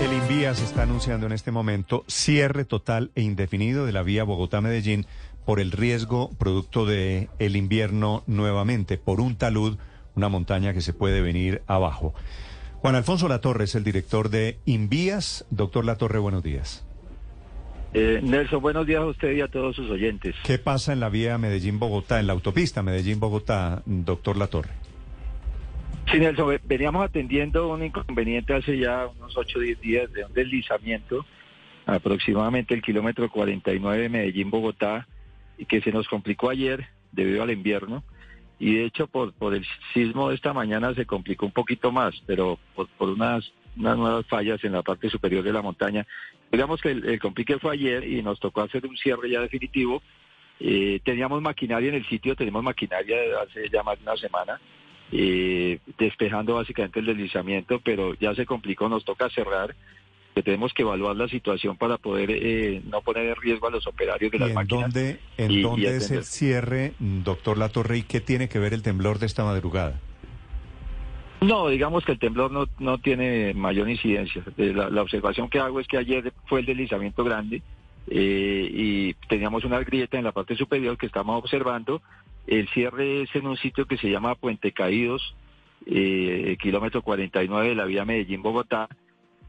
El Invías está anunciando en este momento cierre total e indefinido de la vía Bogotá-Medellín por el riesgo producto de el invierno nuevamente, por un talud, una montaña que se puede venir abajo. Juan Alfonso Latorre es el director de Invías. Doctor Latorre, buenos días. Eh, Nelson, buenos días a usted y a todos sus oyentes. ¿Qué pasa en la vía Medellín-Bogotá, en la autopista Medellín-Bogotá, doctor Latorre? Sí, Nelson, veníamos atendiendo un inconveniente hace ya unos 8 o 10 días de un deslizamiento, aproximadamente el kilómetro 49 de Medellín-Bogotá, que se nos complicó ayer debido al invierno. Y de hecho, por, por el sismo de esta mañana se complicó un poquito más, pero por, por unas, unas nuevas fallas en la parte superior de la montaña. Digamos que el, el complique fue ayer y nos tocó hacer un cierre ya definitivo. Eh, teníamos maquinaria en el sitio, tenemos maquinaria hace ya más de una semana, eh, despejando básicamente el deslizamiento, pero ya se complicó, nos toca cerrar que tenemos que evaluar la situación para poder eh, no poner en riesgo a los operarios de ¿Y las en máquinas. dónde, en y- y dónde es el cierre, doctor Latorre, y qué tiene que ver el temblor de esta madrugada? No, digamos que el temblor no, no tiene mayor incidencia. Eh, La, la observación que hago es que ayer fue el deslizamiento grande eh, y teníamos una grieta en la parte superior que estamos observando. El cierre es en un sitio que se llama Puente Caídos, eh, kilómetro 49 de la vía Medellín-Bogotá.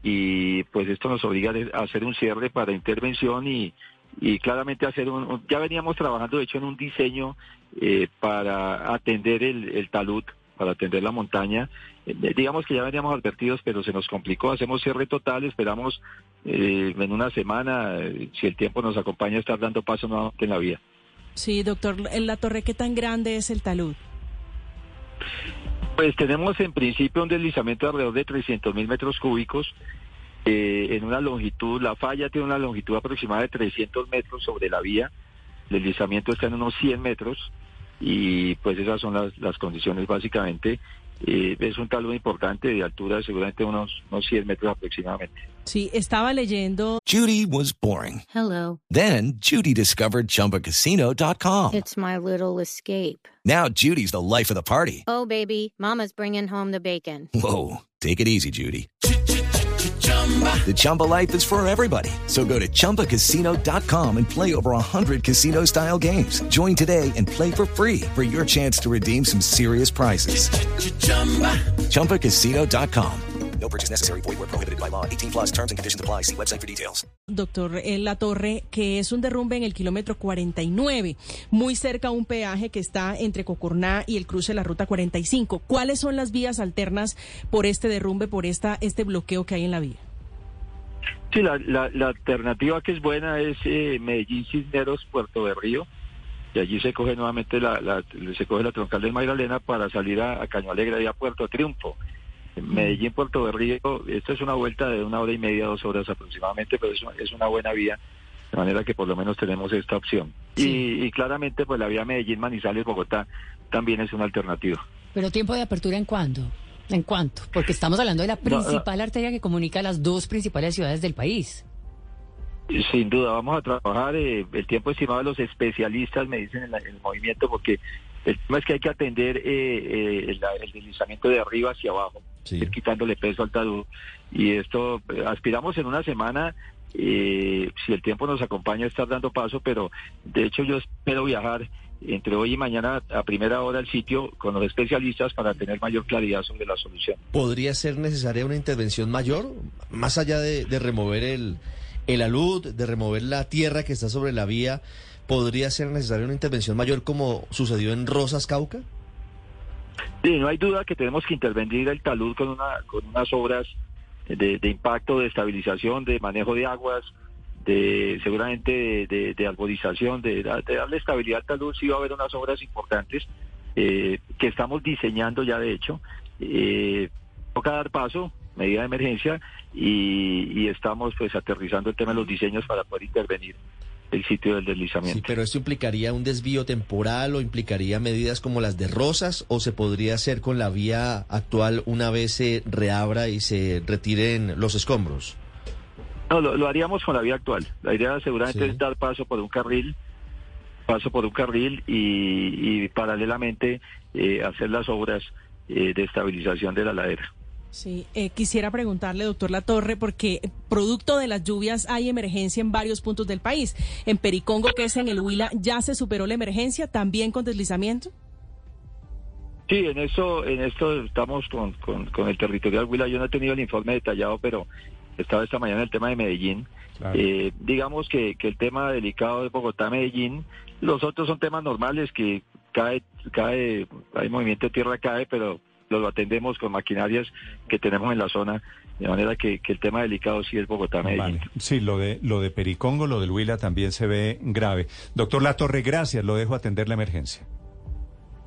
Y pues esto nos obliga a hacer un cierre para intervención y, y claramente hacer un, ya veníamos trabajando de hecho en un diseño eh, para atender el, el talud, para atender la montaña. Eh, digamos que ya veníamos advertidos, pero se nos complicó. Hacemos cierre total, esperamos eh, en una semana, eh, si el tiempo nos acompaña, estar dando paso nuevamente en la vía. Sí, doctor, en la torre, ¿qué tan grande es el talud? Pues tenemos en principio un deslizamiento de alrededor de 300 mil metros cúbicos eh, en una longitud, la falla tiene una longitud aproximada de 300 metros sobre la vía, el deslizamiento está en unos 100 metros y pues esas son las, las condiciones básicamente. Eh, es un talud importante de altura, seguramente unos, unos 100 metros aproximadamente. Sí, estaba leyendo Judy was boring. Hello. Then Judy discovered ChumbaCasino.com. It's my little escape. Now Judy's the life of the party. Oh, baby, Mama's bringing home the bacon. Whoa, take it easy, Judy. The Chumba life is for everybody. So go to ChumbaCasino.com and play over 100 casino style games. Join today and play for free for your chance to redeem some serious prizes. ChumbaCasino.com. No purchase necessary. Void where prohibited by law. 18 plus terms and conditions apply. See website for details. doctor en la torre que es un derrumbe en el kilómetro 49, muy cerca a un peaje que está entre Cocorná y el cruce de la ruta 45. ¿Cuáles son las vías alternas por este derrumbe, por esta este bloqueo que hay en la vía? Sí, la, la, la alternativa que es buena es eh, Medellín Cisneros Puerto de Río y allí se coge nuevamente la, la- se coge la troncal del Magdalena para salir a, a Caño Alegre y a Puerto Triunfo. En Medellín Puerto de Río, esto es una vuelta de una hora y media, dos horas aproximadamente, pero es, una- es una buena vía, de manera que por lo menos tenemos esta opción. Y, y claramente pues la vía Medellín Manizales Bogotá también es una alternativa. Pero tiempo de apertura en cuándo? ¿En cuánto? Porque estamos hablando de la No, no. principal arteria que comunica las dos principales ciudades del país. Sin duda, vamos a trabajar eh, el tiempo estimado de los especialistas, me dicen en, la- en el movimiento, porque el tema es que hay que atender eh, eh, el, el deslizamiento de arriba hacia abajo, ir quitándole peso al talud. Y esto, eh, aspiramos en una semana, eh, si el tiempo nos acompaña, a estar dando paso, pero de hecho yo espero viajar entre hoy y mañana a primera hora al sitio con los especialistas para tener mayor claridad sobre la solución. ¿Podría ser necesaria una intervención mayor, más allá de, de remover el, el alud, de remover la tierra que está sobre la vía? ¿Podría ser necesaria una intervención mayor como sucedió en Rosas, Cauca? Sí, no hay duda que tenemos que intervenir el talud con, una, con unas obras de, de impacto, de estabilización, de manejo de aguas, de seguramente de, de- de arborización, de, da- de darle estabilidad al talud. Sí va a haber unas obras importantes eh, que estamos diseñando ya de hecho. Eh, toca dar paso, medida de emergencia y, y estamos pues aterrizando el tema de los diseños para poder intervenir el sitio del deslizamiento. Sí, pero esto implicaría un desvío temporal o implicaría medidas como las de Rosas o se podría hacer con la vía actual una vez se reabra y se retiren los escombros. No, lo, lo haríamos con la vía actual. La idea seguramente Sí. es dar paso por un carril, paso por un carril y, y paralelamente eh, hacer las obras eh, de estabilización de la ladera. Sí, eh, quisiera preguntarle, doctor Latorre, porque producto de las lluvias hay emergencia en varios puntos del país. En Pericongo, que es en el Huila, ¿ya se superó la emergencia también con deslizamiento? Sí, en esto, en esto estamos con, con, con el territorial Huila. Yo no he tenido el informe detallado, pero estaba esta mañana el tema de Medellín. Claro. Eh, digamos que, que el tema delicado de Bogotá-Medellín, los otros son temas normales que cae, cae, hay movimiento de tierra, cae, pero lo, atendemos con maquinarias que tenemos en la zona, de manera que, que el tema delicado sí es Bogotá-Medellín. Vale. Sí, lo de, lo de Pericongo, lo del Huila también se ve grave. Doctor Latorre, gracias, lo dejo atender la emergencia.